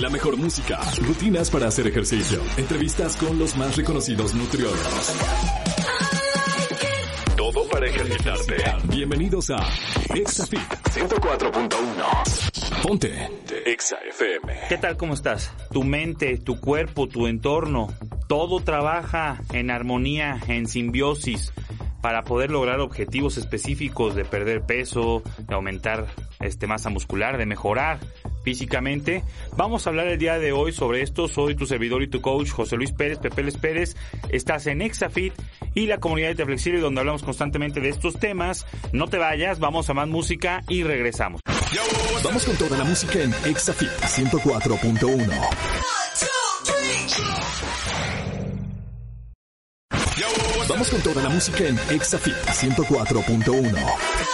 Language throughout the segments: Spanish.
La mejor música, rutinas para hacer ejercicio, entrevistas con los más reconocidos nutriólogos. Todo para ejercitarte. Bienvenidos a ExaFit 104.1. Ponte Exa FM. ¿Qué tal? ¿Cómo estás? Tu mente, tu cuerpo, tu entorno, todo trabaja en armonía, en simbiosis para poder lograr objetivos específicos de perder peso, de aumentar este masa muscular, de mejorar físicamente. Vamos a hablar el día de hoy sobre esto. Soy tu servidor y tu coach José Luis Pérez, Pepeles Pérez. Estás en Exafit y la comunidad de Flexible donde hablamos constantemente de estos temas. No te vayas, vamos a más música y regresamos. Vamos con toda la música en Exafit 104.1. Vamos con toda la música en Exafit 104.1.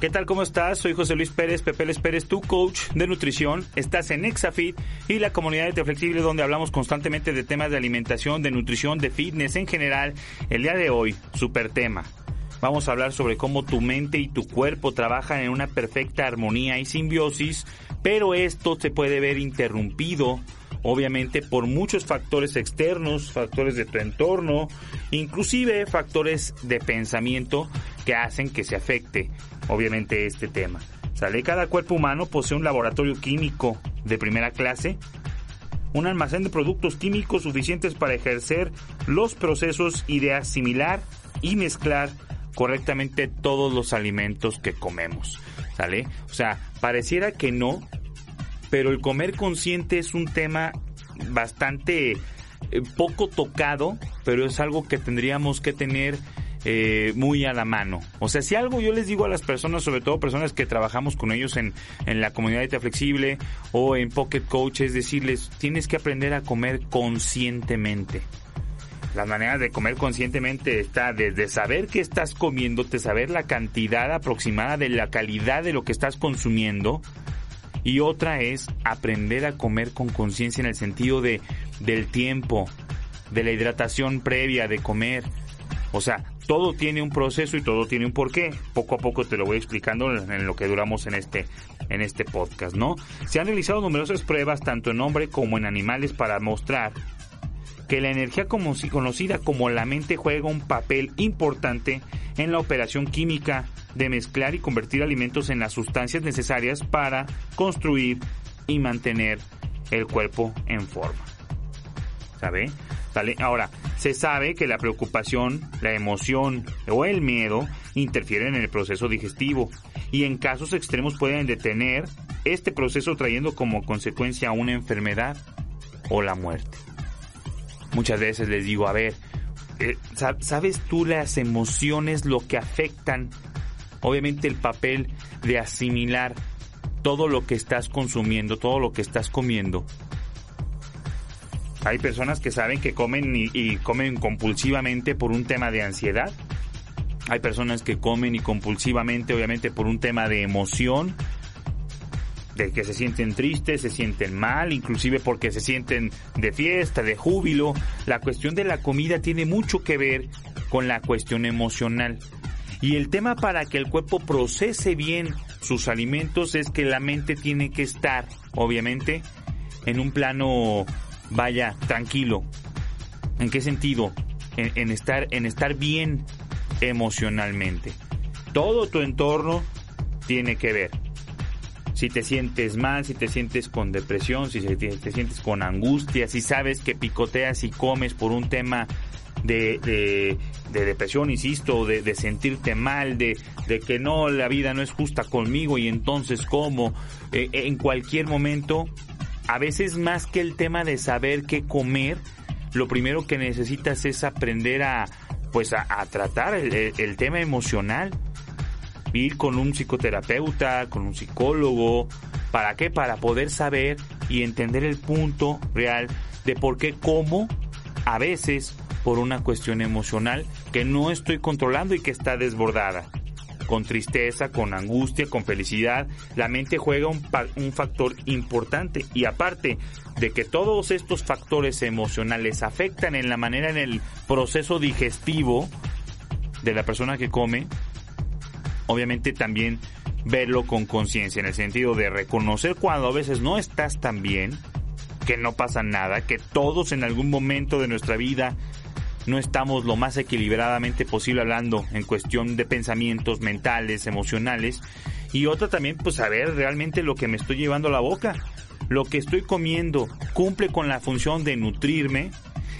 ¿Qué tal? ¿Cómo estás? Soy José Luis Pérez, Pepeles Pérez, tu coach de nutrición. Estás en Exafit y la comunidad de Te donde hablamos constantemente de temas de alimentación, de nutrición, de fitness en general. El día de hoy, super tema. Vamos a hablar sobre cómo tu mente y tu cuerpo trabajan en una perfecta armonía y simbiosis, pero esto se puede ver interrumpido obviamente por muchos factores externos, factores de tu entorno, inclusive factores de pensamiento que hacen que se afecte obviamente este tema. ¿Sale? Cada cuerpo humano posee un laboratorio químico de primera clase, un almacén de productos químicos suficientes para ejercer los procesos y de asimilar y mezclar correctamente todos los alimentos que comemos. ¿Sale? O sea, pareciera que no, pero el comer consciente es un tema bastante eh, poco tocado, pero es algo que tendríamos que tener eh, muy a la mano. O sea, si algo yo les digo a las personas, sobre todo personas que trabajamos con ellos en, en la comunidad de Flexible o en Pocket Coach, es decirles, tienes que aprender a comer conscientemente. La manera de comer conscientemente está desde saber qué estás comiendo, de saber la cantidad aproximada de la calidad de lo que estás consumiendo, y otra es aprender a comer con conciencia en el sentido de del tiempo, de la hidratación previa de comer. O sea, todo tiene un proceso y todo tiene un porqué. Poco a poco te lo voy explicando en lo que duramos en este en este podcast, ¿no? Se han realizado numerosas pruebas tanto en hombre como en animales para mostrar que la energía como, conocida como la mente juega un papel importante en la operación química de mezclar y convertir alimentos en las sustancias necesarias para construir y mantener el cuerpo en forma. ¿Sabe? Ahora, se sabe que la preocupación, la emoción o el miedo interfieren en el proceso digestivo y en casos extremos pueden detener este proceso trayendo como consecuencia una enfermedad o la muerte muchas veces les digo, a ver, eh, ¿sabes tú las emociones, lo que afectan? Obviamente el papel de asimilar todo lo que estás consumiendo, todo lo que estás comiendo. Hay personas que saben que comen y, comen compulsivamente por un tema de ansiedad. Hay personas que comen y compulsivamente, obviamente, por un tema de emoción de que se sienten tristes, se sienten mal, inclusive porque se sienten de fiesta, de júbilo. La cuestión de la comida tiene mucho que ver con la cuestión emocional. Y el tema para que el cuerpo procese bien sus alimentos es que la mente tiene que estar, obviamente, en un plano, vaya, tranquilo. ¿En qué sentido? En, estar, en estar bien emocionalmente. Todo tu entorno tiene que ver si te sientes mal, si te sientes con depresión, si te, sientes con angustia, si sabes que picoteas y comes por un tema de, de, depresión, insisto, de, de sentirte mal, de, de, que no, la vida no es justa conmigo y entonces como eh, en cualquier momento, a veces más que el tema de saber qué comer, lo primero que necesitas es aprender a, pues a, tratar el tema emocional ir con un psicoterapeuta, con un psicólogo. ¿Para qué? Para poder saber y entender el punto real de por qué, cómo, a veces por una cuestión emocional que no estoy controlando y que está desbordada. Con tristeza, con angustia, con felicidad, la mente juega un, un factor importante y aparte de que todos estos factores emocionales afectan en la manera en el proceso digestivo de la persona que come, obviamente también verlo con conciencia, en el sentido de reconocer cuando a veces no estás tan bien, que no pasa nada, que todos en algún momento de nuestra vida no estamos lo más equilibradamente posible hablando en cuestión de pensamientos mentales, emocionales, y otra también pues saber realmente lo que me estoy llevando a la boca, lo que estoy comiendo cumple con la función de nutrirme,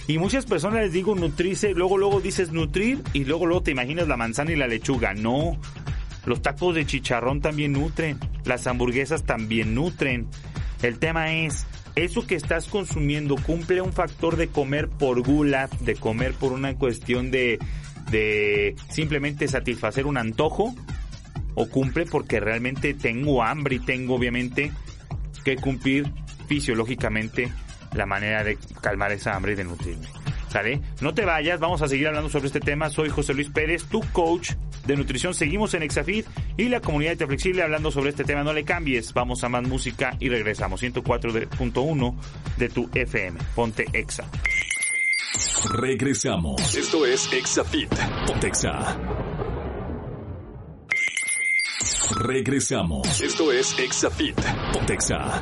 y muchas personas les digo nutrirse, luego luego dices nutrir y luego luego te imaginas la manzana y la lechuga. No. Los tacos de chicharrón también nutren, las hamburguesas también nutren. El tema es, ¿eso que estás consumiendo cumple un factor de comer por gula, de comer por una cuestión de, de simplemente satisfacer un antojo? ¿O cumple porque realmente tengo hambre y tengo obviamente que cumplir fisiológicamente la manera de calmar esa hambre y de nutrirme. ¿Sale? No te vayas, vamos a seguir hablando sobre este tema. Soy José Luis Pérez, tu coach de nutrición. Seguimos en Exafit y la comunidad de Flexible hablando sobre este tema. No le cambies, vamos a más música y regresamos. 104.1 de tu FM. Ponte Exa. Regresamos. Esto es Exafit. Ponte Exa. Regresamos. Esto es Exafit. Ponte Exa.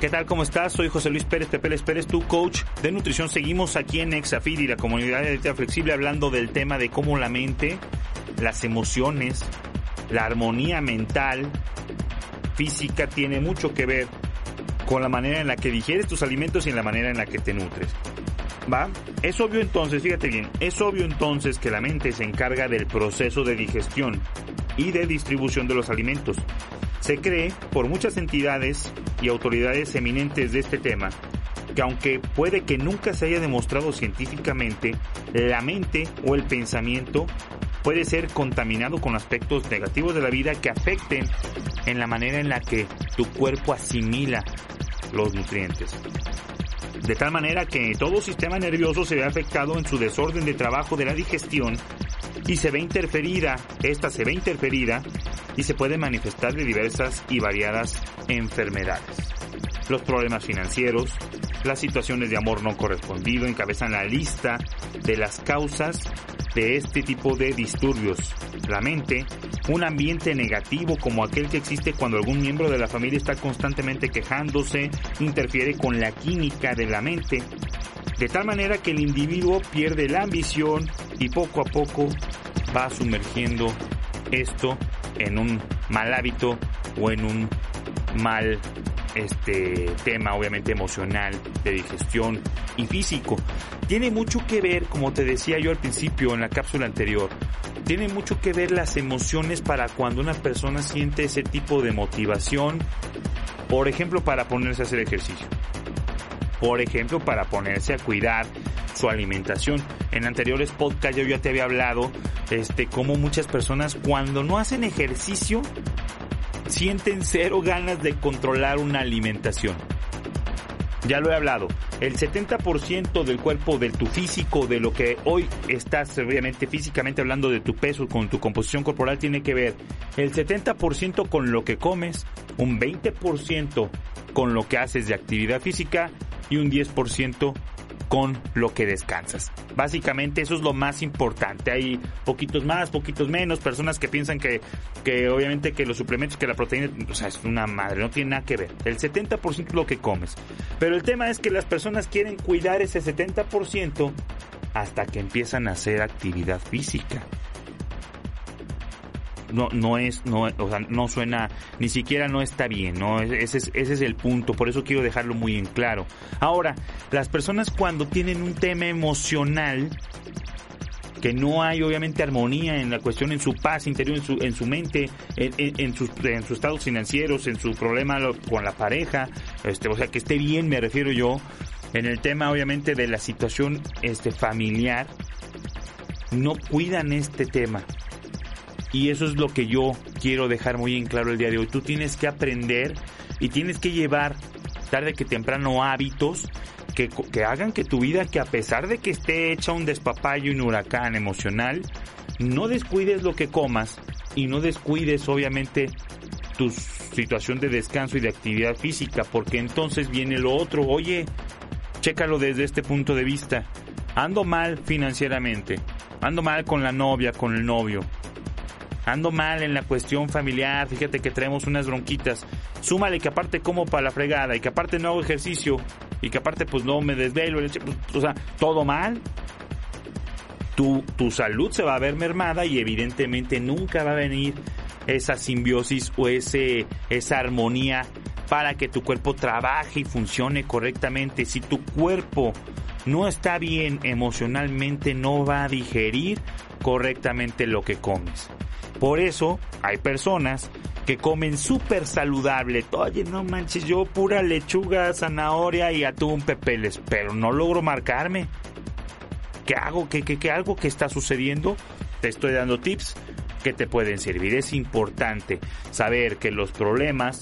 ¿Qué tal? ¿Cómo estás? Soy José Luis Pérez Pepeles Pérez, tu coach de nutrición. Seguimos aquí en Exafid y la comunidad de dieta flexible hablando del tema de cómo la mente, las emociones, la armonía mental, física tiene mucho que ver con la manera en la que digieres tus alimentos y en la manera en la que te nutres. ¿Va? Es obvio entonces, fíjate bien, es obvio entonces que la mente se encarga del proceso de digestión y de distribución de los alimentos. Se cree por muchas entidades y autoridades eminentes de este tema que aunque puede que nunca se haya demostrado científicamente, la mente o el pensamiento puede ser contaminado con aspectos negativos de la vida que afecten en la manera en la que tu cuerpo asimila los nutrientes. De tal manera que todo sistema nervioso se ve afectado en su desorden de trabajo de la digestión y se ve interferida, esta se ve interferida y se puede manifestar de diversas y variadas enfermedades. Los problemas financieros, las situaciones de amor no correspondido encabezan la lista de las causas de este tipo de disturbios. La mente, un ambiente negativo como aquel que existe cuando algún miembro de la familia está constantemente quejándose, interfiere con la química de la mente, de tal manera que el individuo pierde la ambición y poco a poco va sumergiendo esto en un mal hábito o en un mal este tema obviamente emocional de digestión y físico. Tiene mucho que ver como te decía yo al principio en la cápsula anterior tiene mucho que ver las emociones para cuando una persona siente ese tipo de motivación. Por ejemplo para ponerse a hacer ejercicio. Por ejemplo para ponerse a cuidar su alimentación. En anteriores podcasts yo ya te había hablado este cómo muchas personas cuando no hacen ejercicio sienten cero ganas de controlar una alimentación. Ya lo he hablado, el 70% del cuerpo, de tu físico, de lo que hoy estás obviamente físicamente hablando de tu peso, con tu composición corporal, tiene que ver el 70% con lo que comes, un 20% con lo que haces de actividad física y un 10% con lo que descansas. Básicamente eso es lo más importante. Hay poquitos más, poquitos menos, personas que piensan que, que obviamente que los suplementos, que la proteína, o sea, es una madre, no tiene nada que ver. El 70% es lo que comes. Pero el tema es que las personas quieren cuidar ese 70% hasta que empiezan a hacer actividad física no, no es, no, o sea, no suena, ni siquiera no está bien, ¿no? Ese es, ese es el punto, por eso quiero dejarlo muy en claro. Ahora, las personas cuando tienen un tema emocional, que no hay obviamente armonía en la cuestión, en su paz interior, en su, en su mente, en, en, sus, en sus estados financieros, en su problema con la pareja, este, o sea, que esté bien, me refiero yo, en el tema obviamente de la situación este, familiar, no cuidan este tema Y eso es lo que yo quiero dejar muy en claro el día de hoy. Tú tienes que aprender y tienes que llevar tarde que temprano hábitos que, que, hagan que tu vida, que a pesar de que esté hecha un despapayo y un huracán emocional, no descuides lo que comas y no descuides obviamente tu situación de descanso y de actividad física, porque entonces viene lo otro, oye, chécalo desde este punto de vista, ando mal financieramente, ando mal con la novia, con el novio, ando mal en la cuestión familiar, fíjate que traemos unas bronquitas, súmale que aparte como para la fregada y que aparte no hago ejercicio y que aparte pues no me desvelo, pues, o sea, todo mal. Tu, tu salud se va a ver mermada y evidentemente nunca va a venir esa simbiosis o ese, esa armonía para que tu cuerpo trabaje y funcione correctamente. Si tu cuerpo no está bien emocionalmente, no va a digerir correctamente lo que comes. Por eso hay personas que comen súper saludable. Oye, no manches, yo pura lechuga, zanahoria y atún pepeles, pero no logro marcarme. ¿Qué hago? ¿Qué, qué, qué algo que está sucediendo? Te estoy dando tips que te pueden servir. Es importante saber que los problemas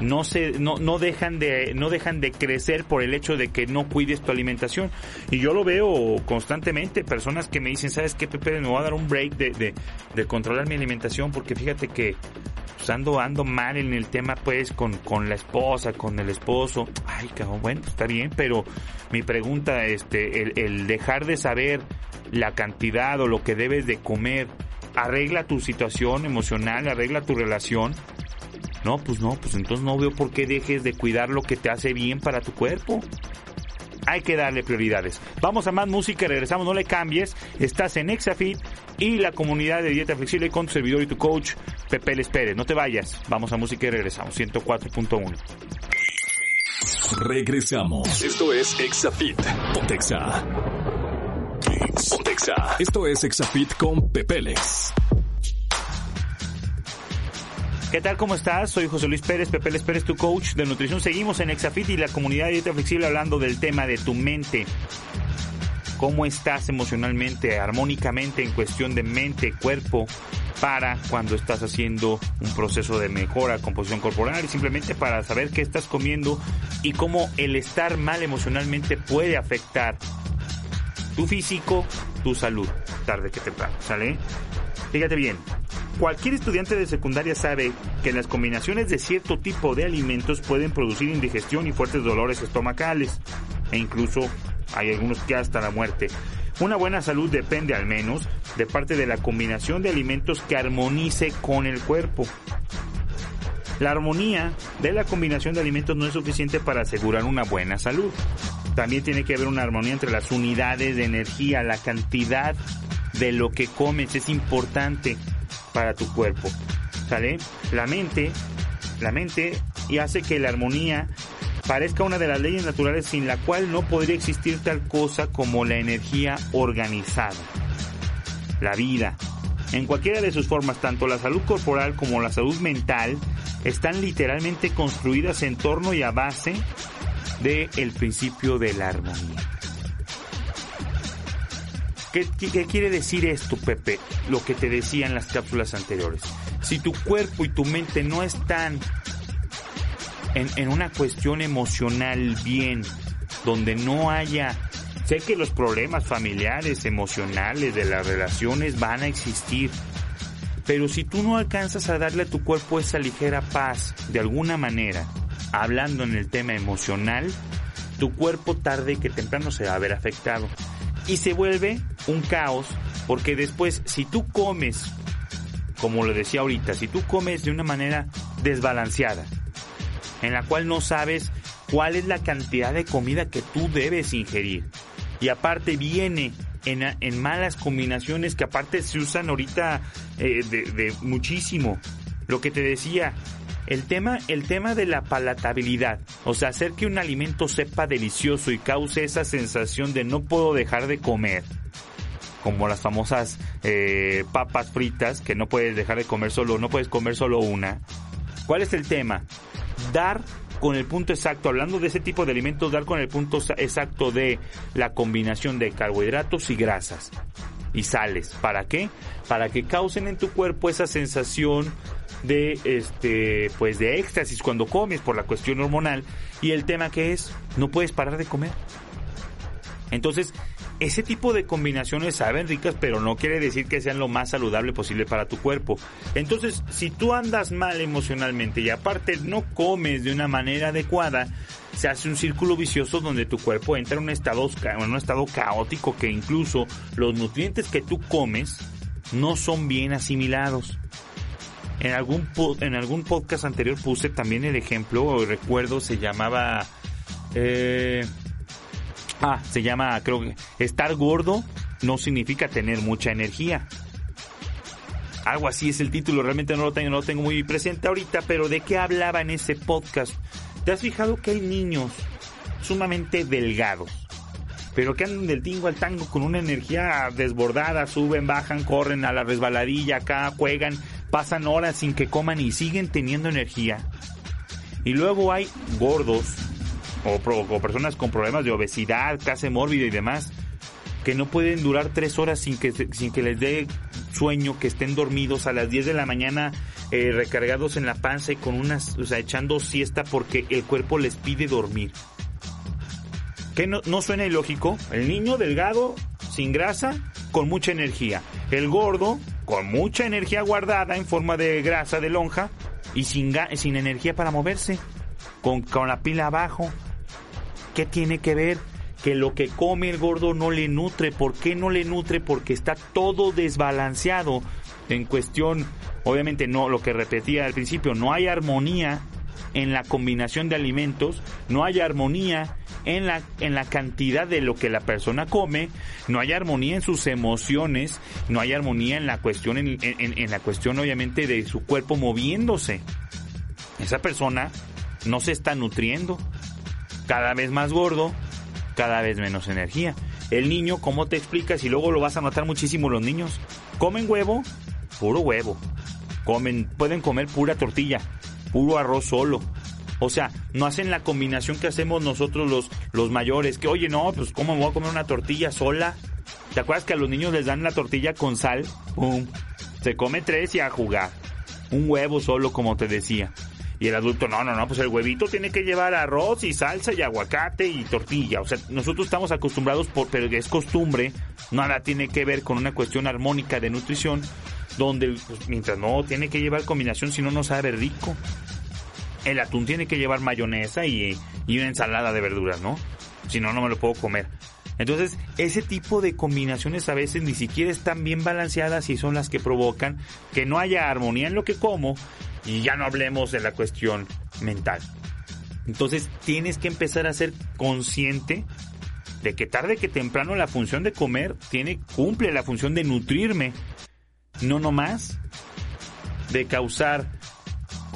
no se no, no dejan de no dejan de crecer por el hecho de que no cuides tu alimentación. Y yo lo veo constantemente personas que me dicen sabes qué Pepe me voy a dar un break de, de, controlar mi alimentación porque fíjate que pues, ando ando mal en el tema pues con, con la esposa con el esposo ay cabrón bueno está bien pero mi pregunta este el, el dejar de saber la cantidad o lo que debes de comer arregla tu situación emocional arregla tu relación no, pues no, pues entonces no veo por qué dejes de cuidar lo que te hace bien para tu cuerpo. Hay que darle prioridades. Vamos a más música y regresamos, no le cambies. Estás en Exafit y la comunidad de dieta flexible con tu servidor y tu coach Pepe Les Pérez. No te vayas. Vamos a música y regresamos. 104.1. Regresamos. Esto es Exafit. Pontexa. Pontexa. Esto es Exafit con Pepeles. ¿Qué tal? ¿Cómo estás? Soy José Luis Pérez, Pepe Les Pérez, tu coach de nutrición. Seguimos en Exafit y la comunidad de dieta flexible hablando del tema de tu mente. ¿Cómo estás emocionalmente, armónicamente en cuestión de mente, cuerpo, para cuando estás haciendo un proceso de mejora, composición corporal y simplemente para saber qué estás comiendo y cómo el estar mal emocionalmente puede afectar tu físico, tu salud, tarde que temprano, ¿sale? Fíjate bien, Cualquier estudiante de secundaria sabe que las combinaciones de cierto tipo de alimentos pueden producir indigestión y fuertes dolores estomacales, e incluso hay algunos que hasta la muerte. Una buena salud depende al menos de parte de la combinación de alimentos que armonice con el cuerpo. La armonía de la combinación de alimentos no es suficiente para asegurar una buena salud. También tiene que haber una armonía entre las unidades de energía, la cantidad de lo que comes es importante para tu cuerpo. ¿Sale? La mente, la mente y hace que la armonía parezca una de las leyes naturales sin la cual no podría existir tal cosa como la energía organizada. La vida. En cualquiera de sus formas, tanto la salud corporal como la salud mental están literalmente construidas en torno y a base del el principio de la armonía. ¿Qué, quiere decir esto, Pepe? Lo que te decía en las cápsulas anteriores. Si tu cuerpo y tu mente no están en, en una cuestión emocional bien, donde no haya Sé que los problemas familiares, emocionales, de las relaciones van a existir. Pero si tú no alcanzas a darle a tu cuerpo esa ligera paz, de alguna manera, hablando en el tema emocional, tu cuerpo tarde que temprano se va a ver afectado y se vuelve un caos porque después si tú comes, como lo decía ahorita, si tú comes de una manera desbalanceada, en la cual no sabes cuál es la cantidad de comida que tú debes ingerir, y aparte viene en, en malas combinaciones que aparte se usan ahorita eh, de, de muchísimo, lo que te decía, el tema, el tema de la palatabilidad, o sea, hacer que un alimento sepa delicioso y cause esa sensación de no puedo dejar de comer, como las famosas eh, papas fritas que no puedes dejar de comer solo, no puedes comer solo una. ¿Cuál es el tema? Dar con el punto exacto, hablando de ese tipo de alimentos, dar con el punto exacto de la combinación de carbohidratos y grasas. Y sales. ¿Para qué? Para que causen en tu cuerpo esa sensación de este pues de éxtasis cuando comes por la cuestión hormonal y el tema que es no puedes parar de comer. Entonces, ese tipo de combinaciones saben ricas, pero no quiere decir que sean lo más saludable posible para tu cuerpo. Entonces, si tú andas mal emocionalmente y aparte no comes de una manera adecuada, se hace un círculo vicioso donde tu cuerpo entra en un estado, en un estado caótico que incluso los nutrientes que tú comes no son bien asimilados. En algún, en algún podcast anterior puse también el ejemplo, recuerdo, se llamaba... Eh, ah, se llama, creo que, estar gordo no significa tener mucha energía. Algo así es el título, realmente no lo tengo, no lo tengo muy presente ahorita, pero ¿de qué hablaba en ese podcast? ¿Te has fijado que hay niños sumamente delgados? Pero que andan del tingo al tango con una energía desbordada, suben, bajan, corren a la resbaladilla acá, juegan, pasan horas sin que coman y siguen teniendo energía. Y luego hay gordos o, personas con problemas de obesidad, clase mórbida y demás, que no pueden durar tres horas sin que, sin que les dé sueño, que estén dormidos a las 10 de la mañana eh, recargados en la panza y con unas, o sea, echando siesta porque el cuerpo les pide dormir. Que no, no suena ilógico. El niño delgado, sin grasa, con mucha energía. El gordo, con mucha energía guardada en forma de grasa de lonja y sin, sin energía para moverse. Con, con la pila abajo. ¿Qué tiene que ver? Que lo que come el gordo no le nutre. ¿Por qué no le nutre? Porque está todo desbalanceado en cuestión, obviamente no, lo que repetía al principio, no hay armonía en la combinación de alimentos, no hay armonía en la, en la cantidad de lo que la persona come, no hay armonía en sus emociones, no hay armonía en la cuestión, en, en la cuestión obviamente de su cuerpo moviéndose. Esa persona no se está nutriendo, cada vez más gordo, cada vez menos energía. El niño, ¿cómo te explicas? Y luego lo vas a notar muchísimo los niños. Comen huevo, puro huevo. Comen, pueden comer pura tortilla, puro arroz solo. O sea, no hacen la combinación que hacemos nosotros los, los mayores, que oye, no, pues ¿cómo me voy a comer una tortilla sola? ¿Te acuerdas que a los niños les dan la tortilla con sal? ¡Pum! Se come tres y a jugar. Un huevo solo, como te decía. Y el adulto, no, no, no, pues el huevito tiene que llevar arroz y salsa y aguacate y tortilla. O sea, nosotros estamos acostumbrados, por, pero es costumbre, nada tiene que ver con una cuestión armónica de nutrición, donde pues, mientras no tiene que llevar combinación, si no, no sabe rico. El atún tiene que llevar mayonesa y, y una ensalada de verduras, ¿no? Si no, no me lo puedo comer. Entonces, ese tipo de combinaciones a veces ni siquiera están bien balanceadas y son las que provocan que no haya armonía en lo que como y ya no hablemos de la cuestión mental. Entonces, tienes que empezar a ser consciente de que tarde que temprano la función de comer tiene cumple la función de nutrirme, no nomás de causar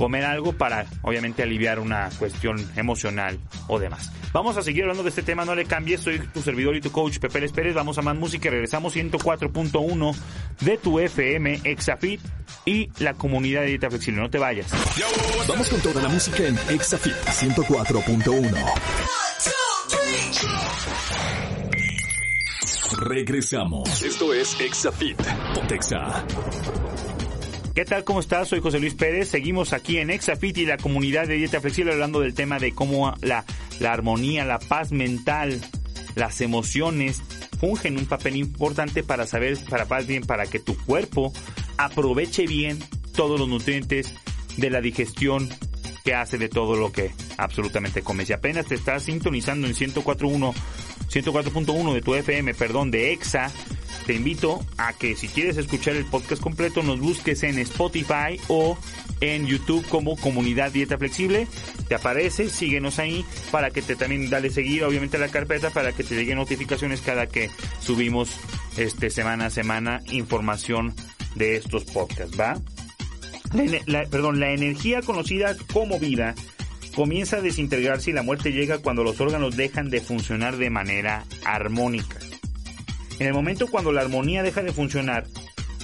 comer algo para obviamente aliviar una cuestión emocional o demás. Vamos a seguir hablando de este tema, no le cambies, soy tu servidor y tu coach Pepe Les Pérez, vamos a más música y regresamos 104.1 de tu FM Exafit y la comunidad de dieta flexible, no te vayas. Vamos con toda la música en Exafit 104.1. Regresamos. Esto es Exafit. Pontexa. ¿Qué tal? ¿Cómo estás? Soy José Luis Pérez. Seguimos aquí en Exafit y la comunidad de dieta flexible hablando del tema de cómo la, la armonía, la paz mental, las emociones fungen un papel importante para saber, para bien, para que tu cuerpo aproveche bien todos los nutrientes de la digestión que hace de todo lo que absolutamente comes. Si apenas te estás sintonizando en 104.1, 104.1 de tu FM, perdón, de EXA, te invito a que si quieres escuchar el podcast completo nos busques en Spotify o en YouTube como Comunidad Dieta Flexible. Te aparece, síguenos ahí para que te también dale seguir obviamente a la carpeta para que te lleguen notificaciones cada que subimos este semana a semana información de estos podcasts, ¿va? perdón, la energía conocida como vida comienza a desintegrarse y la muerte llega cuando los órganos dejan de funcionar de manera armónica. En el momento cuando la armonía deja de funcionar,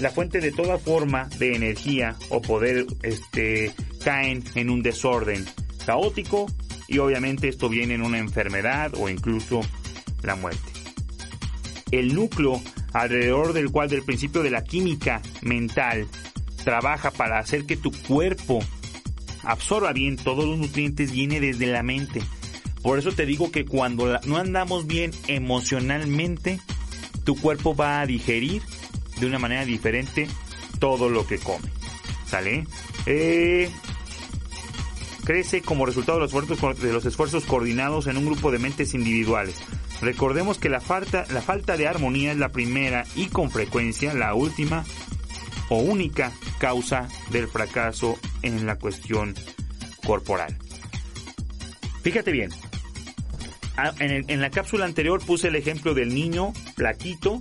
la fuente de toda forma de energía o poder este, caen en un desorden caótico y obviamente esto viene en una enfermedad o incluso la muerte. El núcleo alrededor del cual del principio de la química mental trabaja para hacer que tu cuerpo absorba bien todos los nutrientes viene desde la mente. Por eso te digo que cuando no andamos bien emocionalmente, tu cuerpo va a digerir de una manera diferente todo lo que come. ¿Sale? Eh, crece como resultado de los, esfuerzos, de los esfuerzos coordinados en un grupo de mentes individuales. Recordemos que la falta, la falta de armonía es la primera y con frecuencia la última o única causa del fracaso en la cuestión corporal. Fíjate bien, ah, en, la cápsula anterior puse el ejemplo del niño plaquito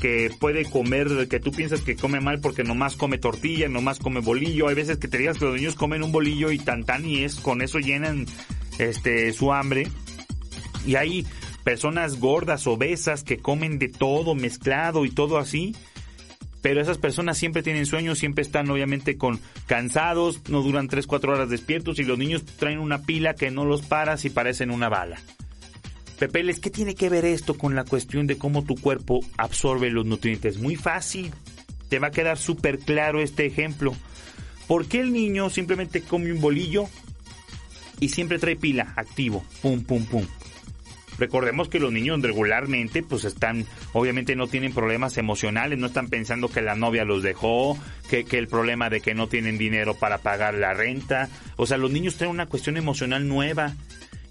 que puede comer, que tú piensas que come mal porque nomás come tortilla, nomás come bolillo. Hay veces que te digas que los niños comen un bolillo y tan y es, con eso llenan este su hambre. Y hay personas gordas, obesas, que comen de todo mezclado y todo así pero esas personas siempre tienen sueños, siempre están obviamente con cansados, no duran 3, 4 horas despiertos y los niños traen una pila que no los paras y parecen una bala. Pepeles, ¿qué tiene que ver esto con la cuestión de cómo tu cuerpo absorbe los nutrientes? Muy fácil, te va a quedar súper claro este ejemplo. ¿Por qué el niño simplemente come un bolillo y siempre trae pila activo? Pum, pum, pum. Recordemos que los niños regularmente pues están, obviamente no tienen problemas emocionales, no están pensando que la novia los dejó, que, que el problema de que no tienen dinero para pagar la renta. O sea, los niños tienen una cuestión emocional nueva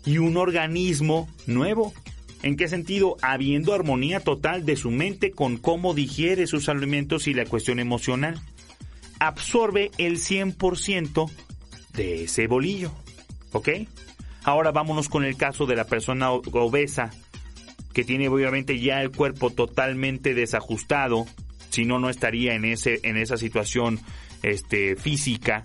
y un organismo nuevo. ¿En qué sentido? Habiendo armonía total de su mente con cómo digiere sus alimentos y la cuestión emocional. Absorbe el 100% de ese bolillo. ¿Ok? Ahora vámonos con el caso de la persona obesa, que tiene obviamente ya el cuerpo totalmente desajustado, si no, no estaría en, ese, en esa situación este, física,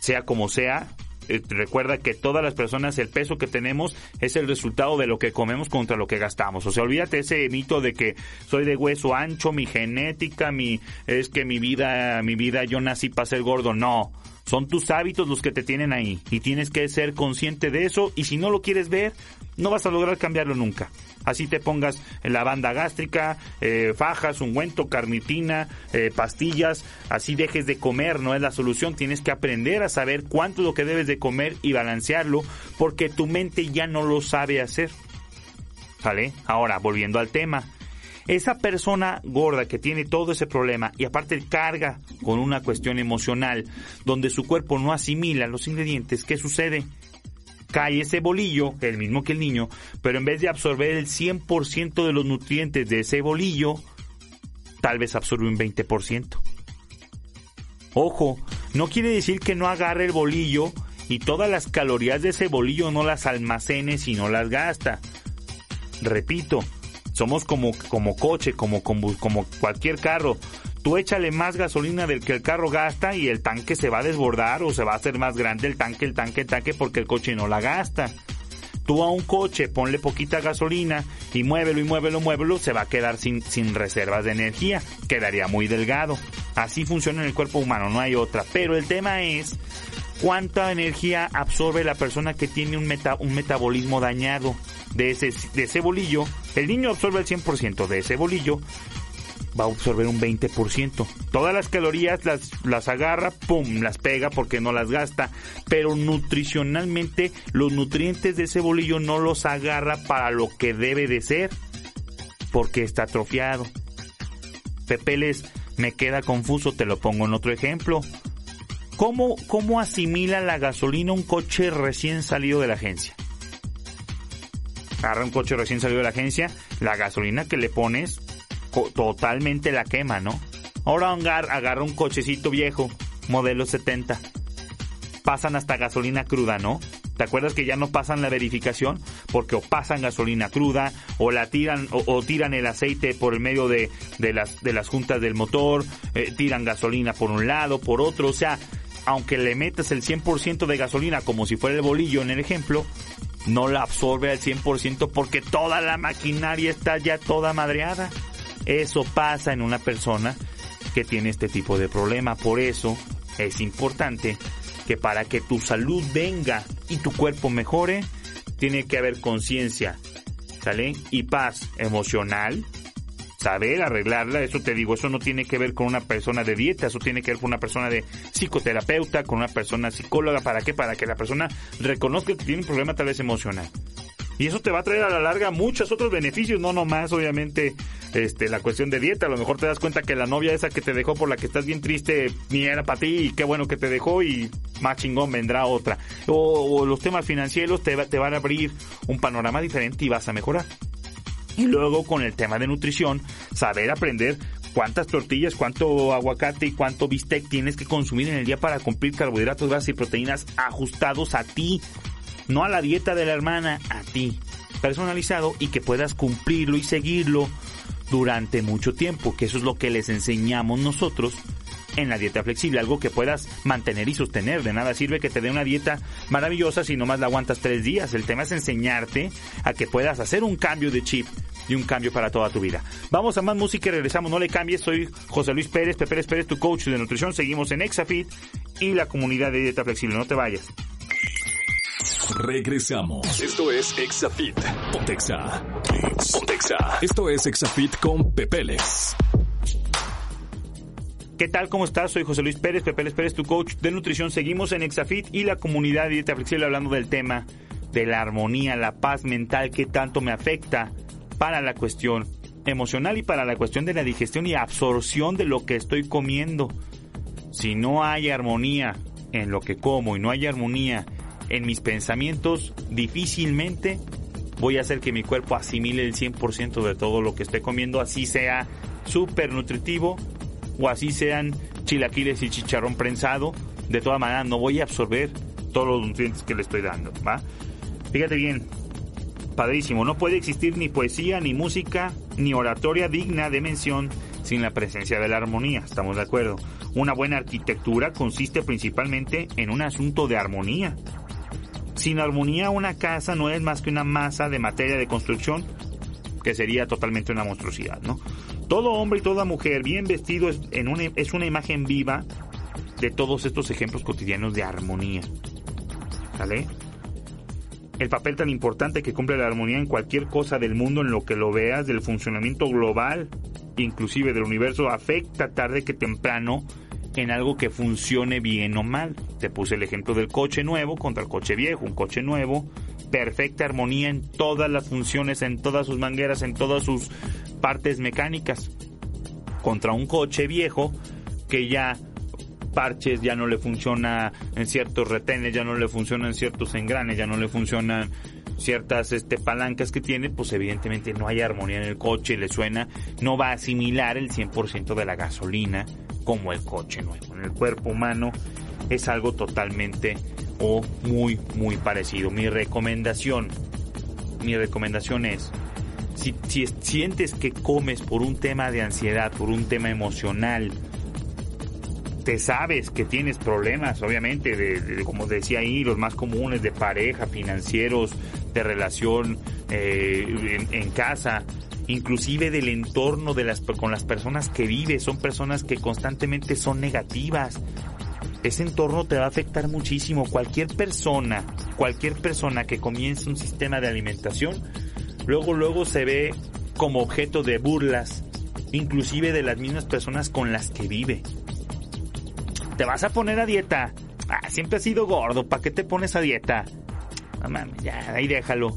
sea como sea. Eh, recuerda que todas las personas, el peso que tenemos es el resultado de lo que comemos contra lo que gastamos. O sea, olvídate ese mito de que soy de hueso ancho, mi genética, mi, es que mi vida, mi vida, yo nací para ser gordo. No son tus hábitos los que te tienen ahí y tienes que ser consciente de eso y si no lo quieres ver, no vas a lograr cambiarlo nunca. Así te pongas la banda gástrica, eh, fajas, ungüento, carnitina, eh, pastillas, así dejes de comer, no es la solución. Tienes que aprender a saber cuánto es lo que debes de comer y balancearlo porque tu mente ya no lo sabe hacer. ¿Sale? Ahora, volviendo al tema esa persona gorda que tiene todo ese problema y aparte carga con una cuestión emocional donde su cuerpo no asimila los ingredientes, ¿qué sucede? Cae ese bolillo, el mismo que el niño, pero en vez de absorber el 100% de los nutrientes de ese bolillo, tal vez absorbe un 20%. Ojo, no quiere decir que no agarre el bolillo y todas las calorías de ese bolillo no las almacene y no las gasta. Repito, somos como, como coche, como, como, como cualquier carro. Tú échale más gasolina del que el carro gasta y el tanque se va a desbordar o se va a hacer más grande el tanque, el tanque, el tanque porque el coche no la gasta. Tú a un coche ponle poquita gasolina y muévelo y muévelo, muévelo, se va a quedar sin, sin reservas de energía, quedaría muy delgado. Así funciona en el cuerpo humano, no hay otra. Pero el tema es cuánta energía absorbe la persona que tiene un, meta, un metabolismo dañado de ese, de ese bolillo, el niño absorbe el 100% de ese bolillo, va a absorber un 20%. Todas las calorías las, las agarra, pum, las pega porque no las gasta, pero nutricionalmente los nutrientes de ese bolillo no los agarra para lo que debe de ser, porque está atrofiado. Pepeles, me queda confuso, te lo pongo en otro ejemplo. ¿Cómo, ¿Cómo asimila la gasolina un coche recién salido de la agencia? agarra un coche recién salido de la agencia, la gasolina que le pones totalmente la quema, ¿no? Ahora agarra un cochecito viejo, modelo 70. Pasan hasta gasolina cruda, ¿no? ¿Te acuerdas que ya no pasan la verificación? Porque o pasan gasolina cruda, o la tiran, o, tiran el aceite por el medio de, las, de las juntas del motor, eh, tiran gasolina por un lado, por otro, o sea, aunque le metas el 100% de gasolina como si fuera el bolillo en el ejemplo, no la absorbe al 100% porque toda la maquinaria está ya toda madreada. Eso pasa en una persona que tiene este tipo de problema. Por eso es importante que para que tu salud venga y tu cuerpo mejore, tiene que haber conciencia, ¿sale? Y paz emocional, saber arreglarla, eso te digo, eso no tiene que ver con una persona de dieta, eso tiene que ver con una persona de psicoterapeuta, con una persona psicóloga, ¿para qué? Para que la persona reconozca que tiene un problema tal vez emocional. Y eso te va a traer a la larga muchos otros beneficios, no nomás obviamente este la cuestión de dieta, a lo mejor te das cuenta que la novia esa que te dejó por la que estás bien triste ni era para ti y qué bueno que te dejó y más chingón vendrá otra. O, los temas financieros te, te van a abrir un panorama diferente y vas a mejorar. Y luego con el tema de nutrición, saber aprender cuántas tortillas, cuánto aguacate y cuánto bistec tienes que consumir en el día para cumplir carbohidratos, grasas y proteínas ajustados a ti no a la dieta de la hermana, a ti, personalizado y que puedas cumplirlo y seguirlo durante mucho tiempo, que eso es lo que les enseñamos nosotros en la dieta flexible, algo que puedas mantener y sostener. De nada sirve que te dé una dieta maravillosa si nomás la aguantas tres días. El tema es enseñarte a que puedas hacer un cambio de chip y un cambio para toda tu vida. Vamos a más música y regresamos. No le cambies. Soy José Luis Pérez, Pepe Pérez, tu coach de nutrición. Seguimos en Exafit y la comunidad de dieta flexible. No te vayas. Regresamos. Esto es Exafit. Pontexa. Pontexa. Esto es Exafit con Pepeles. ¿Qué tal? ¿Cómo estás? Soy José Luis Pérez, Pepeles Pérez, tu coach de nutrición. Seguimos en Exafit y la comunidad de dieta flexible hablando del tema de la armonía, la paz mental que tanto me afecta para la cuestión emocional y para la cuestión de la digestión y absorción de lo que estoy comiendo. Si no hay armonía en lo que como y no hay armonía en mis pensamientos, difícilmente voy a hacer que mi cuerpo asimile el 100% de todo lo que esté comiendo, así sea súper nutritivo o así sean chilaquiles y chicharrón prensado. De todas maneras, no voy a absorber todos los nutrientes que le estoy dando, ¿va? Fíjate bien, padrísimo, no puede existir ni poesía, ni música, ni oratoria digna de mención sin la presencia de la armonía, ¿estamos de acuerdo? Una buena arquitectura consiste principalmente en un asunto de armonía, sin armonía una casa no es más que una masa de materia de construcción que sería totalmente una monstruosidad, ¿no? Todo hombre y toda mujer bien vestido es, una, imagen viva de todos estos ejemplos cotidianos de armonía. ¿Vale? El papel tan importante que cumple la armonía en cualquier cosa del mundo en lo que lo veas, del funcionamiento global, inclusive del universo, afecta tarde que temprano en algo que funcione bien o mal. Te puse el ejemplo del coche nuevo contra el coche viejo. Un coche nuevo, perfecta armonía en todas las funciones, en todas sus mangueras, en todas sus partes mecánicas. Contra un coche viejo que ya parches ya no le funciona en ciertos retenes, ya no le funcionan ciertos engranes, ya no le funcionan ciertas este, palancas que tiene, pues evidentemente no hay armonía en el coche, le suena, no va a asimilar el 100% de la gasolina como el coche nuevo. En el cuerpo humano es algo totalmente o muy, muy parecido. Mi recomendación, mi recomendación es, si, si sientes que comes por un tema de ansiedad, por un tema emocional, te sabes que tienes problemas, obviamente, de, como decía ahí, los más comunes de pareja, financieros, de relación eh, en, casa, inclusive del entorno de las, con las personas que vives, son personas que constantemente son negativas. Ese entorno te va a afectar muchísimo. Cualquier persona, cualquier persona que comience un sistema de alimentación, luego, luego se ve como objeto de burlas, inclusive de las mismas personas con las que vive. ¿Te vas a poner a dieta? Ah, siempre has sido gordo, ¿para qué te pones a dieta? No mames, ya, ahí déjalo.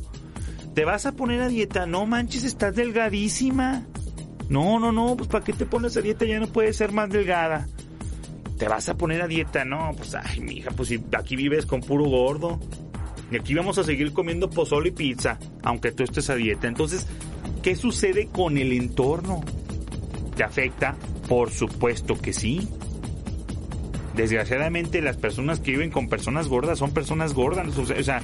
¿Te vas a poner a dieta? No manches, estás delgadísima. No, no, no, pues ¿para qué te pones a dieta? Ya no puedes ser más delgada. ¿Te vas a poner a dieta? No, pues ay, mija, pues si aquí vives con puro gordo. Y aquí vamos a seguir comiendo pozole y pizza, aunque tú estés a dieta. Entonces, ¿qué sucede con el entorno? ¿Te afecta? Por supuesto que sí. Desgraciadamente las personas que viven con personas gordas son personas gordas. O sea,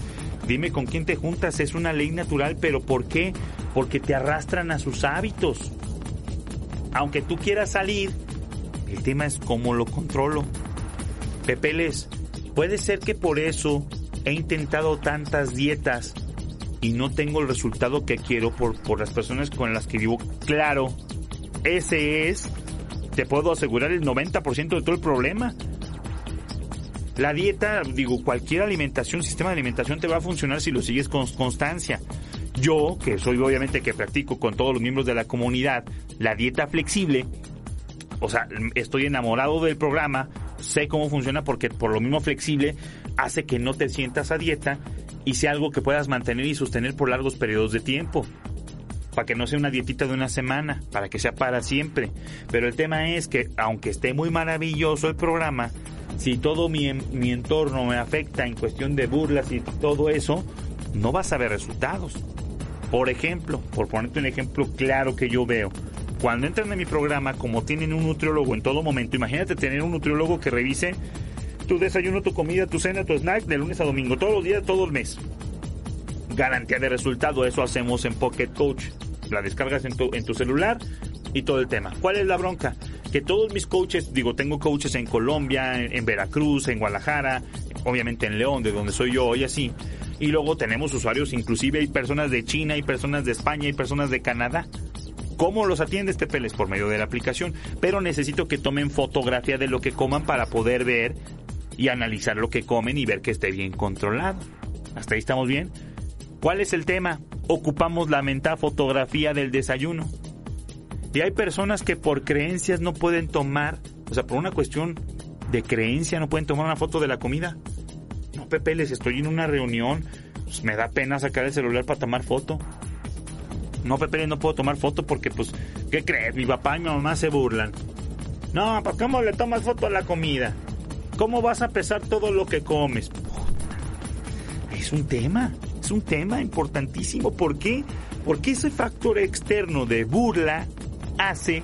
dime con quién te juntas, es una ley natural, pero ¿por qué? Porque te arrastran a sus hábitos. Aunque tú quieras salir, el tema es cómo lo controlo. Pepeles, puede ser que por eso he intentado tantas dietas y no tengo el resultado que quiero por, por las personas con las que vivo. Claro, ese es, te puedo asegurar, el 90% de todo el problema. La dieta, digo, cualquier alimentación, sistema de alimentación te va a funcionar si lo sigues con constancia. yo, que soy obviamente que practico con todos los miembros de la comunidad la dieta flexible, o sea, estoy enamorado del programa, sé cómo funciona porque por lo mismo flexible hace que no te sientas a dieta y sea algo que puedas mantener y sostener por largos periodos de tiempo. Para que no sea una dietita de una semana, para que sea para siempre. Pero el tema es que, aunque esté muy maravilloso el programa, si todo mi, mi entorno me afecta en cuestión de burlas y todo eso, no vas a ver resultados. Por ejemplo, por ponerte un ejemplo claro que yo veo, cuando entran en mi programa, como tienen un nutriólogo en todo momento, imagínate tener un nutriólogo que revise tu desayuno, tu comida, tu cena, tu snack de lunes a domingo, todos los días, todo el mes. Garantía de resultado, eso hacemos en Pocket Coach. La descargas en tu, en tu celular y todo el tema. ¿Cuál es la bronca? Que todos mis coaches, digo, tengo coaches en Colombia, en, Veracruz, en Guadalajara, obviamente en León, de donde soy yo hoy así. Y luego tenemos usuarios, inclusive hay personas de China, hay personas de España, hay personas de Canadá. ¿Cómo los atiendes, Pepeles? Por medio de la aplicación. Pero necesito que tomen fotografía de lo que coman para poder ver y analizar lo que comen y ver que esté bien controlado. ¿Hasta ahí estamos bien? ¿Cuál es el tema? Ocupamos la mentada fotografía del desayuno. Y hay personas que por creencias no pueden tomar, o sea, por una cuestión de creencia no pueden tomar una foto de la comida. No, Pepe, les estoy en una reunión, pues me da pena sacar el celular para tomar foto. No, Pepe, no puedo tomar foto porque, pues, ¿qué crees? Mi papá y mi mamá se burlan. No, ¿para cómo le tomas foto a la comida? ¿Cómo vas a pesar todo lo que comes? Es un tema, es un tema importantísimo. ¿Por qué? Porque ese factor externo de burla hace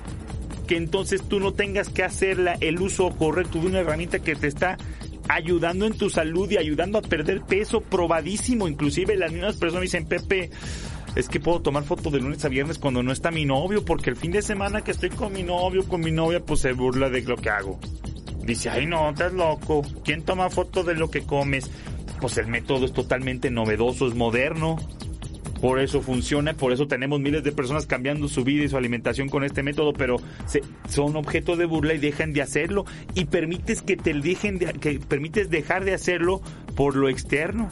que entonces tú no tengas que hacer el uso correcto de una herramienta que te está ayudando en tu salud y ayudando a perder peso, probadísimo. Inclusive las mismas personas dicen, Pepe, es que puedo tomar fotos de lunes a viernes cuando no está mi novio, porque el fin de semana que estoy con mi novio, con mi novia, pues se burla de lo que hago. Dice, ay no, estás loco. ¿Quién toma foto de lo que comes? Pues el método es totalmente novedoso, es moderno. Por eso funciona, por eso tenemos miles de personas cambiando su vida y su alimentación con este método, pero son objeto de burla y dejan de hacerlo y permites que te dejen de, que permites dejar de hacerlo por lo externo.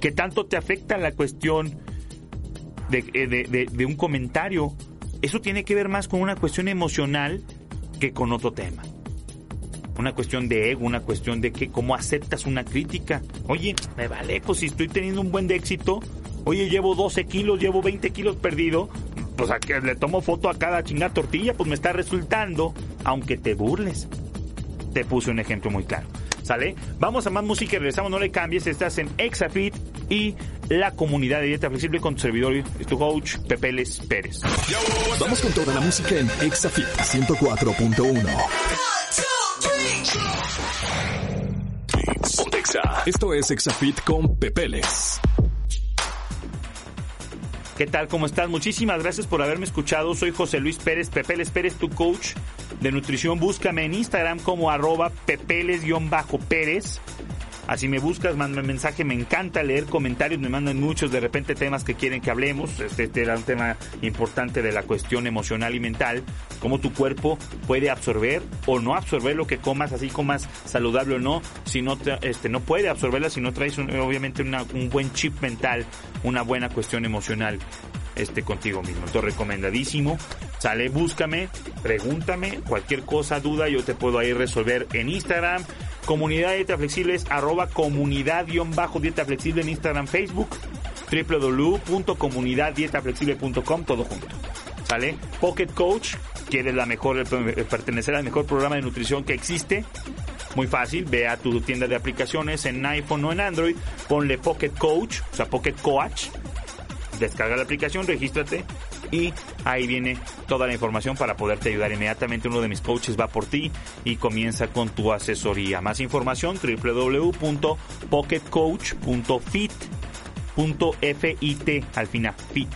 Que tanto te afecta la cuestión de, eh, de, de un comentario. Eso tiene que ver más con una cuestión emocional que con otro tema una cuestión de ego, una cuestión de que cómo aceptas una crítica. Oye, me vale, pues si estoy teniendo un buen de éxito, oye, llevo 12 kilos, llevo 20 kilos perdido, pues a que le tomo foto a cada chingada tortilla, pues me está resultando, aunque te burles. Te puse un ejemplo muy claro. ¿Sale? Vamos a más música y regresamos, no le cambies, estás en Exafit y la comunidad de dieta flexible con tu servidor y tu coach Pepeles Pérez. Vamos con toda la música en Exafit 104.1. Esto es Exafit con Pepeles. ¿Qué tal? ¿Cómo estás? Muchísimas gracias por haberme escuchado. Soy José Luis Pérez, Pepeles Pérez, tu coach de nutrición. Búscame en Instagram como arroba pepeles-pérez. Así me buscas, mándame mensaje, me encanta leer comentarios, me mandan muchos de repente temas que quieren que hablemos. Este, este, era un tema importante de la cuestión emocional y mental, cómo tu cuerpo puede absorber o no absorber lo que comas, así comas saludable o no, si no, este, no puede absorberla si no traes obviamente un buen chip mental, una buena cuestión emocional este contigo mismo. Entonces recomendadísimo. Sale, búscame, pregúntame, cualquier cosa, duda, yo te puedo ahí resolver en Instagram. Comunidad Dieta Flexible es arroba comunidad-dieta flexible en Instagram, Facebook, www.comunidaddietaflexible.com, todo junto. ¿Sale? Pocket Coach, quieres la mejor, pertenecer al mejor programa de nutrición que existe. Muy fácil, ve a tu tienda de aplicaciones en iPhone o en Android, ponle Pocket Coach, o sea, Pocket Coach, descarga la aplicación, regístrate y ahí viene toda la información para poderte ayudar inmediatamente. Uno de mis coaches va por ti y comienza con tu asesoría. Más información www.pocketcoach.fit.fit al final, fit.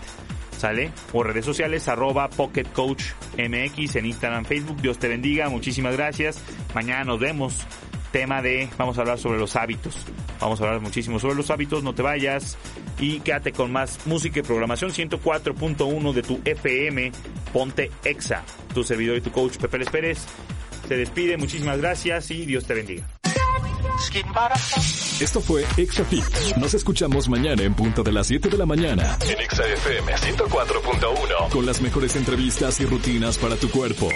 ¿Sale? O redes sociales, arroba Pocket Coach MX en Instagram, Facebook. Dios te bendiga, muchísimas gracias. Mañana nos vemos tema de, vamos a hablar sobre los hábitos. Vamos a hablar muchísimo sobre los hábitos, no te vayas y quédate con más música y programación 104.1 de tu FM, ponte Exa. Tu servidor y tu coach Pepe Les Pérez se despide, muchísimas gracias y Dios te bendiga. Esto fue ExaFit. Nos escuchamos mañana en punto de las 7 de la mañana en ExaFM 104.1 con las mejores entrevistas y rutinas para tu cuerpo.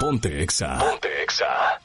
Ponte Exa. Ponte Exa.